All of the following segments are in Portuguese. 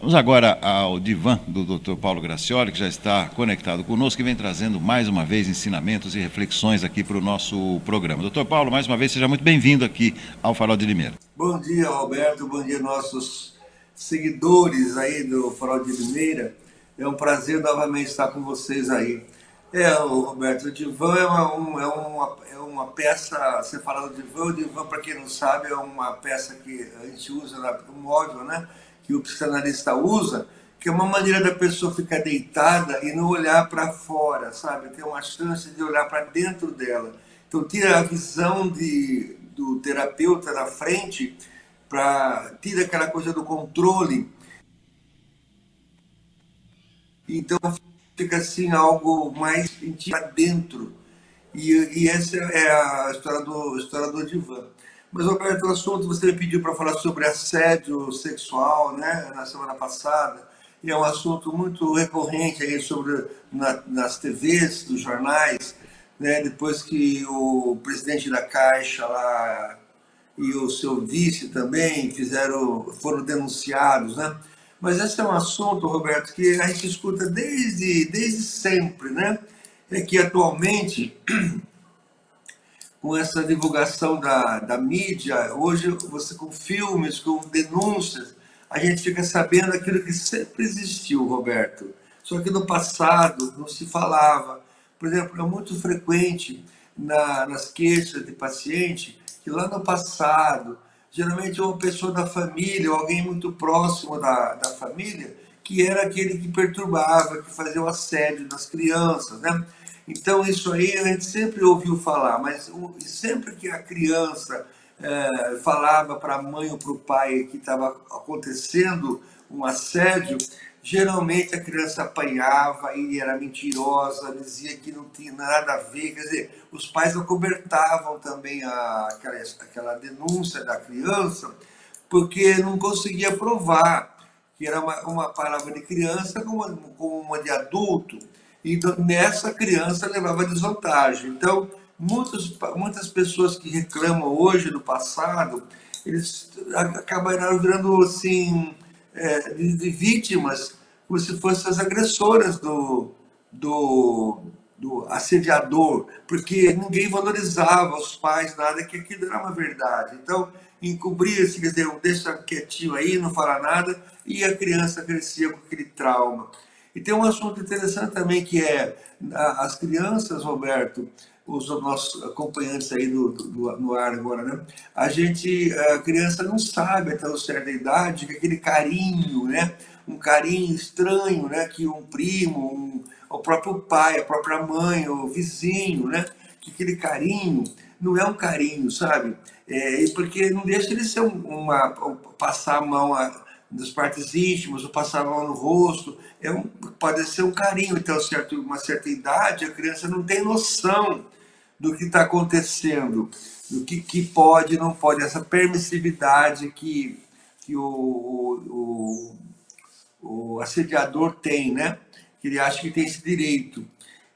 Vamos agora ao divã do Dr. Paulo Gracioli, que já está conectado conosco e vem trazendo mais uma vez ensinamentos e reflexões aqui para o nosso programa. Doutor Paulo, mais uma vez, seja muito bem-vindo aqui ao Farol de Limeira. Bom dia, Roberto. Bom dia, nossos seguidores aí do Farol de Limeira. É um prazer novamente estar com vocês aí. É, Roberto, o divã é uma, um, é uma, é uma peça, você fala do divã, o divã, para quem não sabe, é uma peça que a gente usa, um móvel, né? Que o psicanalista usa, que é uma maneira da pessoa ficar deitada e não olhar para fora, sabe? Ter uma chance de olhar para dentro dela. Então, tira a visão de, do terapeuta na frente, para tira aquela coisa do controle. Então, fica assim algo mais para dentro. E, e, essa é a história do, história do divã. Mas, Roberto, o assunto você me pediu para falar sobre assédio sexual, né, na semana passada, e é um assunto muito recorrente aí sobre, na, nas TVs, nos jornais, né, depois que o presidente da Caixa lá e o seu vice também fizeram, foram denunciados, né? Mas esse é um assunto, Roberto, que a gente escuta desde, desde sempre, né? É que atualmente com essa divulgação da, da mídia, hoje você com filmes, com denúncias, a gente fica sabendo aquilo que sempre existiu, Roberto. Só que no passado não se falava. Por exemplo, é muito frequente na, nas queixas de paciente que lá no passado, geralmente uma pessoa da família, ou alguém muito próximo da, da família, que era aquele que perturbava, que fazia o assédio nas crianças, né? Então, isso aí a gente sempre ouviu falar, mas sempre que a criança é, falava para a mãe ou para o pai que estava acontecendo um assédio, geralmente a criança apanhava e era mentirosa, dizia que não tinha nada a ver. Quer dizer, os pais acobertavam também a, aquela, aquela denúncia da criança, porque não conseguia provar que era uma, uma palavra de criança como, como uma de adulto. Então, nessa criança levava desvantagem. Então, muitas, muitas pessoas que reclamam hoje do passado, eles acabaram virando assim, é, de, vítimas, como se fossem as agressoras do, do, do assediador, porque ninguém valorizava os pais, nada, que aquilo era uma verdade. Então, encobria-se, quer dizer, deixa quietinho aí, não fala nada, e a criança crescia com aquele trauma. E tem um assunto interessante também que é as crianças, Roberto, os nossos acompanhantes aí do, do, no ar agora, né? A gente, a criança não sabe até uma certa idade que aquele carinho, né? Um carinho estranho, né? Que um primo, um, o próprio pai, a própria mãe, o vizinho, né? Que aquele carinho não é um carinho, sabe? É, porque não deixa ele ser uma, passar a mão a, das partes íntimas, ou passar mão no rosto, é um, pode ser um carinho. Então, certo, uma certa idade, a criança não tem noção do que está acontecendo, do que, que pode não pode, essa permissividade que, que o, o, o, o assediador tem, né? Que ele acha que tem esse direito.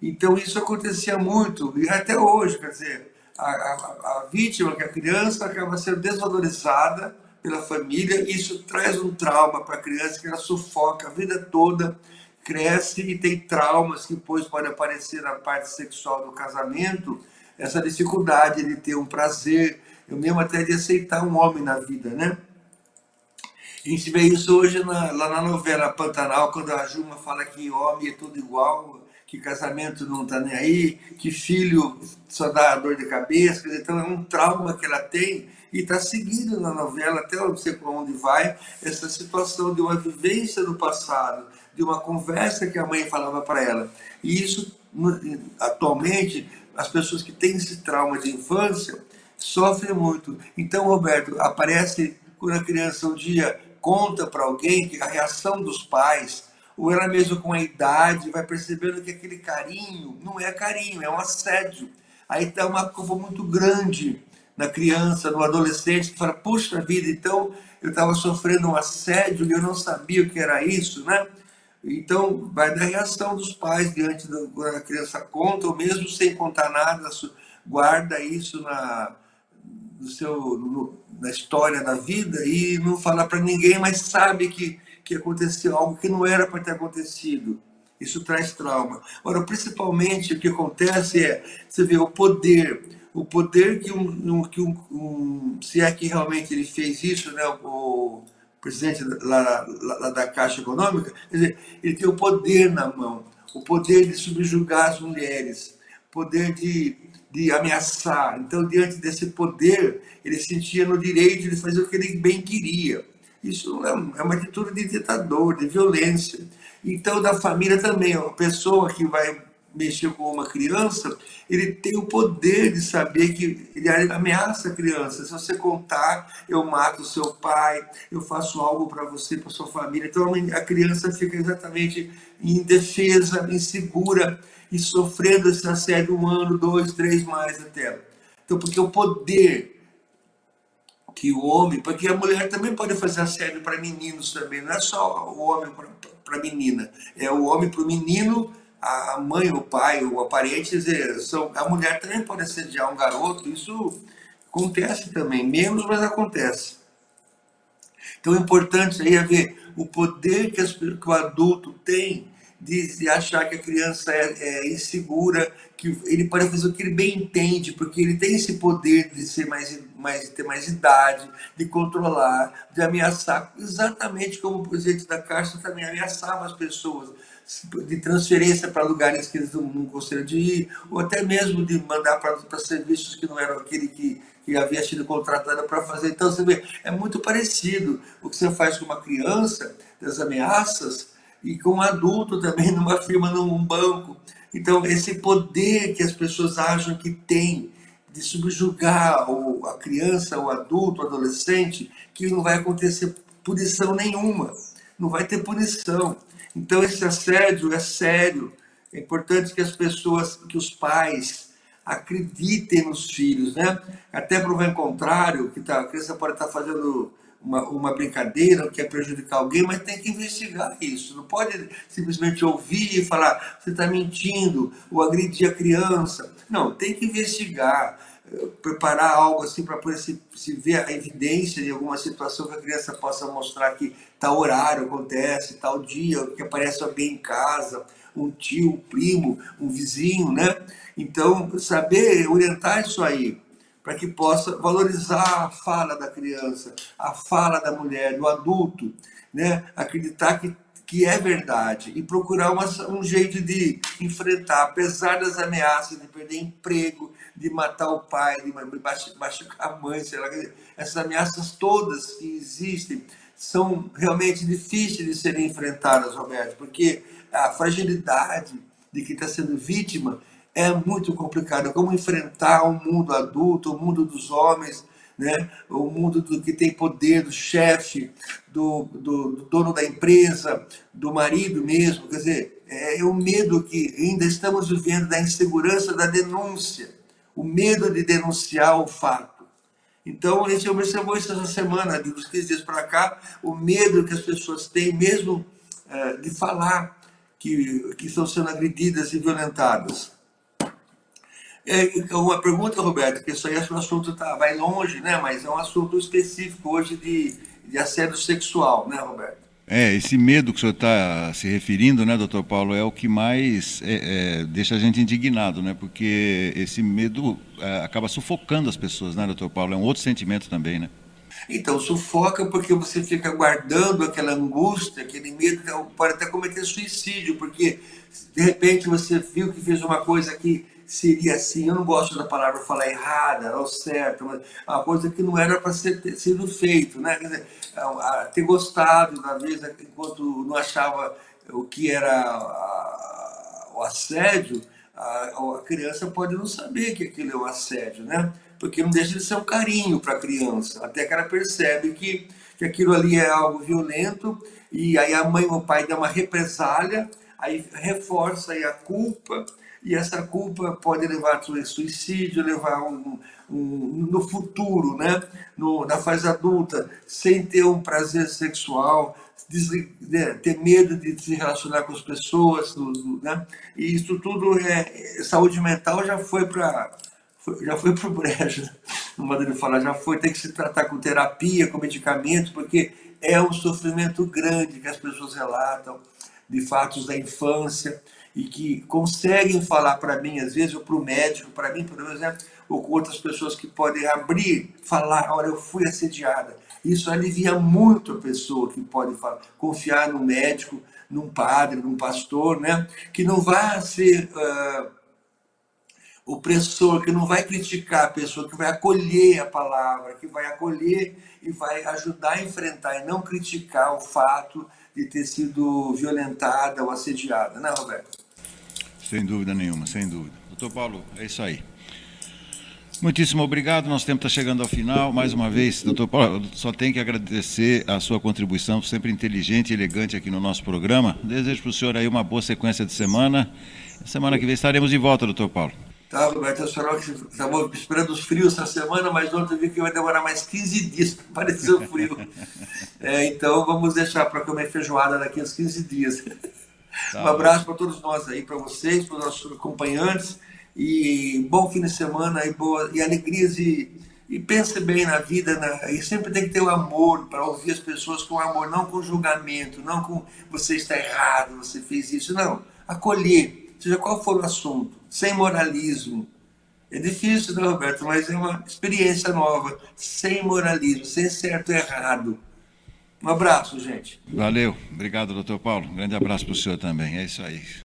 Então, isso acontecia muito, e até hoje, quer dizer, a, a, a vítima, que é a criança, acaba sendo desvalorizada pela família, isso traz um trauma para a criança que ela sufoca a vida toda, cresce e tem traumas que depois podem aparecer na parte sexual do casamento, essa dificuldade de ter um prazer, eu mesmo até de aceitar um homem na vida, né? A gente vê isso hoje na, lá na novela Pantanal, quando a Juma fala que homem é tudo igual, que casamento não está nem aí, que filho só dá dor de cabeça, então é um trauma que ela tem e está seguindo na novela, até não sei para onde vai, essa situação de uma vivência do passado, de uma conversa que a mãe falava para ela. E isso, atualmente, as pessoas que têm esse trauma de infância sofrem muito. Então, Roberto, aparece quando a criança um dia conta para alguém que a reação dos pais, ou ela mesmo com a idade, vai percebendo que aquele carinho não é carinho, é um assédio. Aí está uma culpa muito grande na criança, no adolescente, que fala, puxa vida, então eu estava sofrendo um assédio e eu não sabia o que era isso, né? Então, vai da reação dos pais diante da quando a criança conta, ou mesmo sem contar nada, guarda isso na, no seu, no, na história da vida e não fala para ninguém, mas sabe que que aconteceu algo que não era para ter acontecido. Isso traz trauma. Ora, principalmente o que acontece é, você vê o poder, o poder que um, que um, um se é que realmente ele fez isso, né, o presidente lá, lá, da Caixa Econômica, quer dizer, ele tem o poder na mão, o poder de subjugar as mulheres, poder de, de ameaçar. Então, diante desse poder, ele sentia no direito de fazer o que ele bem queria. Isso é, é uma atitude de ditador, de violência. Então, da família também, a pessoa que vai mexer com uma criança, ele tem o poder de saber que ele ameaça a criança. Se você contar, eu mato o seu pai, eu faço algo para você, para sua família. Então, a criança fica exatamente indefesa, insegura e sofrendo esse assédio um ano, dois, três mais até. Então, porque o poder que o homem, porque a mulher também pode fazer assédio para meninos também, não é só o homem para menina, é o homem para o menino, a mãe, o pai, o parente, são, a mulher também pode assediar um garoto, isso acontece também, menos, mas acontece. Então é importante aí é ver o poder que, as, que o adulto tem de, de achar que a criança é, é, insegura, que ele pode fazer o que ele bem entende, porque ele tem esse poder de ser mais, mais ter mais idade, de controlar, de ameaçar, exatamente como o presidente da Caixa também ameaçava as pessoas de transferência para lugares que eles não, não gostariam de ir, ou até mesmo de mandar para serviços que não eram aquele que, que havia sido contratado para fazer. Então, você vê, é muito parecido o que você faz com uma criança, das ameaças, e com um adulto também numa firma, num banco. Então, esse poder que as pessoas acham que tem de subjugar a criança, o adulto, o adolescente, que não vai acontecer punição nenhuma, não vai ter punição. Então, esse assédio é sério. É importante que as pessoas, que os pais acreditem nos filhos, né? Até provar o contrário, que tá, a criança pode estar fazendo uma, uma brincadeira, quer prejudicar alguém, mas tem que investigar isso. Não pode simplesmente ouvir e falar, você está mentindo, ou agredir a criança. Não, tem que investigar, eh, preparar algo assim para se, se ver a evidência de alguma situação que a criança possa mostrar que tal horário acontece, tal dia, que aparece alguém em casa, um tio, um primo, um vizinho, né? Então, saber orientar isso aí para que possa valorizar a fala da criança, a fala da mulher, do adulto, né? acreditar que, que é verdade e procurar uma, um jeito de enfrentar, apesar das ameaças de perder emprego, de matar o pai, de machucar a mãe, sei lá, essas ameaças todas que existem são realmente difíceis de serem enfrentadas, Roberto, porque a fragilidade de quem está sendo vítima é muito complicado. Como enfrentar o mundo adulto, o mundo dos homens, né? o mundo do que tem poder, do chefe, do, do, do, dono da empresa, do marido mesmo. Quer dizer, é, é o medo que ainda estamos vivendo da insegurança da denúncia, o medo de denunciar o fato. Então, a gente observou isso essa semana, dos 15 dias para cá, o medo que as pessoas têm mesmo é, de falar que, que estão sendo agredidas e violentadas. É, uma pergunta, Roberto, que isso aí é um assunto tá, vai longe, né? Mas é um assunto específico hoje de, de assédio sexual, né, Roberto? É, esse medo que o senhor está se referindo, né, doutor Paulo, é o que mais é, é, deixa a gente indignado, né? Porque esse medo é, acaba sufocando as pessoas, né, doutor Paulo? É um outro sentimento também, né? Então, sufoca porque você fica guardando aquela angústia, aquele medo, pode até cometer suicídio, porque de repente você viu que fez uma coisa que seria assim. Eu não gosto da palavra falar errada ou certa, mas é uma coisa que não era para ser ter sido feito, né? Quer dizer, ter gostado da vez enquanto não achava o que era o assédio, a, criança pode não saber que aquilo é um assédio, né? Porque não deixa de ser um carinho para a criança, até que ela percebe que, que aquilo ali é algo violento e aí a mãe ou o pai dá uma represália, aí reforça aí a culpa e essa culpa pode levar a suicídio, levar um, um, no futuro, né? No, na fase adulta, sem ter um prazer sexual, né? ter medo de se relacionar com as pessoas, né? E isso tudo é saúde mental já foi para já foi para o brejo, não pode falar, já foi, tem que se tratar com terapia, com medicamento, porque é um sofrimento grande que as pessoas relatam de fatos da infância e que conseguem falar para mim, às vezes, ou para o médico, para mim, por exemplo, ou com outras pessoas que podem abrir, falar, olha, eu fui assediada. Isso alivia muito a pessoa que pode falar, confiar no médico, num padre, num pastor, né? que não vai ser uh, opressor, que não vai criticar a pessoa, que vai acolher a palavra, que vai acolher e vai ajudar a enfrentar e não criticar o fato de ter sido violentada ou assediada, né, Roberto? Sem dúvida nenhuma, sem dúvida. Doutor Paulo, é isso aí. Muitíssimo obrigado. Nosso tempo está chegando ao final. Mais uma vez, doutor Paulo, só tenho que agradecer a sua contribuição, sempre inteligente e elegante aqui no nosso programa. Desejo para o senhor aí uma boa sequência de semana. Semana que vem estaremos de volta, doutor Paulo. Tá, Roberto, eu só estava esperando os frios essa semana, mas ontem vi que vai demorar mais 15 dias para aparecer o frio. É, então vamos deixar para comer feijoada daqui uns 15 dias. Tá um abraço para todos nós aí, para vocês, para os nossos acompanhantes e bom fim de semana e, boa, e alegrias e, e pense bem na vida né? e sempre tem que ter o amor para ouvir as pessoas com amor, não com julgamento, não com você está errado, você fez isso, não. Acolher, seja qual for o assunto, sem moralismo. É difícil, né, Roberto? Mas é uma experiência nova, sem moralismo, sem certo e errado. Um abraço, gente. Valeu. Obrigado, doutor Paulo. Um grande abraço para o senhor também. É isso aí.